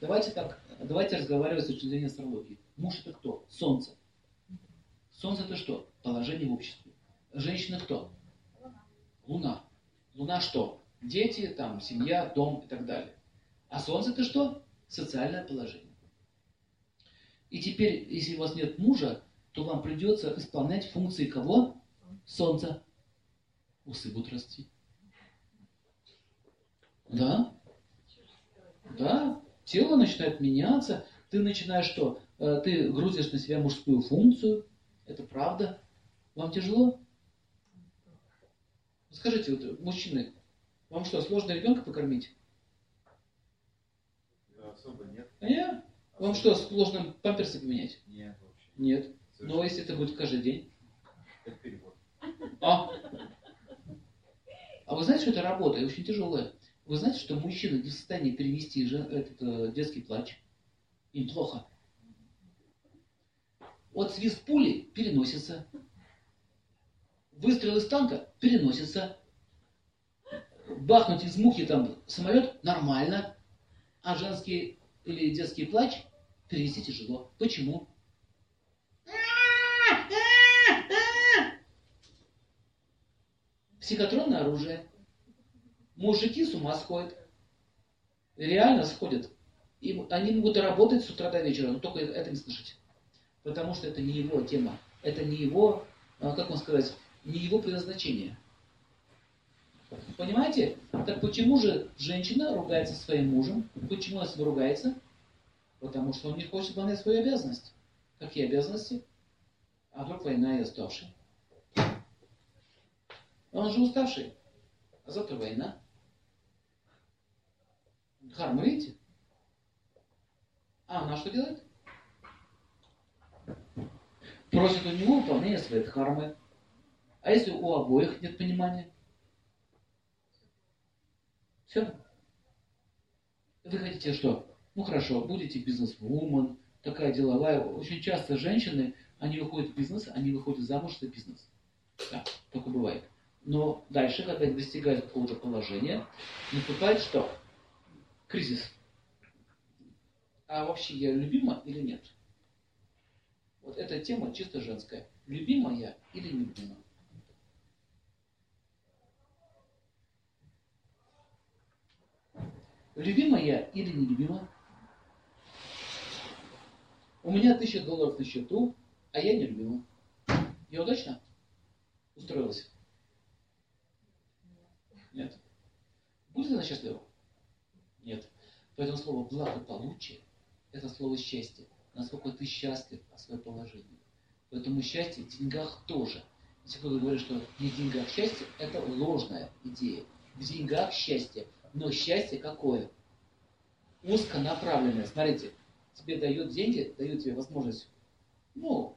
Давайте так, давайте разговаривать с точки зрения астрологии. Муж это кто? Солнце. Солнце это что? Положение в обществе. Женщина кто? Луна. Луна что? Дети, там, семья, дом и так далее. А Солнце это что? Социальное положение. И теперь, если у вас нет мужа, то вам придется исполнять функции кого? Солнца. Усы будут расти. Да? Да? Тело начинает меняться. Ты начинаешь что? Э, ты грузишь на себя мужскую функцию. Это правда. Вам тяжело? Скажите, вот, мужчины, вам что, сложно ребенка покормить? Да, особо нет. А я? Вам что, сложно памперсы поменять? Нет, вообще. Нет. Но если это будет каждый день? Это перевод. А? А вы знаете, что это работа? И очень тяжелая. Вы знаете, что мужчина не в состоянии перенести жен- этот э, детский плач? Им плохо. Вот свист пули переносится. Выстрел из танка переносится. Бахнуть из мухи там самолет нормально. А женский или детский плач перенести тяжело. Почему? Психотронное оружие. Мужики с ума сходят. Реально сходят. И они могут работать с утра до вечера, но только это не слышать. Потому что это не его тема. Это не его, а, как вам сказать, не его предназначение. Понимаете? Так почему же женщина ругается своим мужем? Почему она с ним ругается? Потому что он не хочет выполнять свою обязанность. Какие обязанности? А вдруг война и уставший? Он же уставший. А завтра война. Харма, видите? А она что делает? Просит у него выполнения своей дхармы. А если у обоих нет понимания? Все. Вы хотите что? Ну хорошо, будете бизнес-вумен, такая деловая. Очень часто женщины, они выходят в бизнес, они выходят замуж за бизнес. Да, только бывает. Но дальше, когда достигают какого-то положения, наступает что? Кризис. А вообще я любима или нет? Вот эта тема чисто женская. Любима я или не любима? Любима я или не любима? У меня тысяча долларов на счету, а я не любима. Я удачно устроилась? Нет. Будет она счастлива? Нет. Поэтому слово благополучие – это слово счастье. Насколько ты счастлив о своем положении. Поэтому счастье в деньгах тоже. Если кто-то говорит, что не в деньгах счастье, это ложная идея. В деньгах счастье. Но счастье какое? Узконаправленное. Смотрите, тебе дают деньги, дают тебе возможность, ну,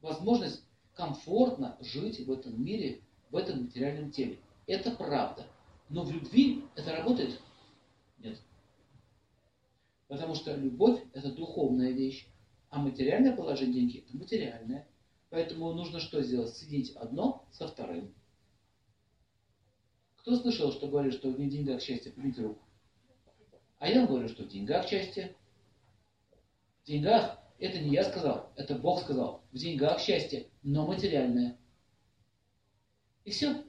возможность комфортно жить в этом мире, в этом материальном теле. Это правда. Но в любви это работает? Нет. Потому что любовь – это духовная вещь, а материальное положение деньги – это материальное. Поэтому нужно что сделать? Соединить одно со вторым. Кто слышал, что говорит, что не в деньгах счастье, поднимите руку. А я говорю, что в деньгах счастье. В деньгах, это не я сказал, это Бог сказал. В деньгах счастье, но материальное. И все.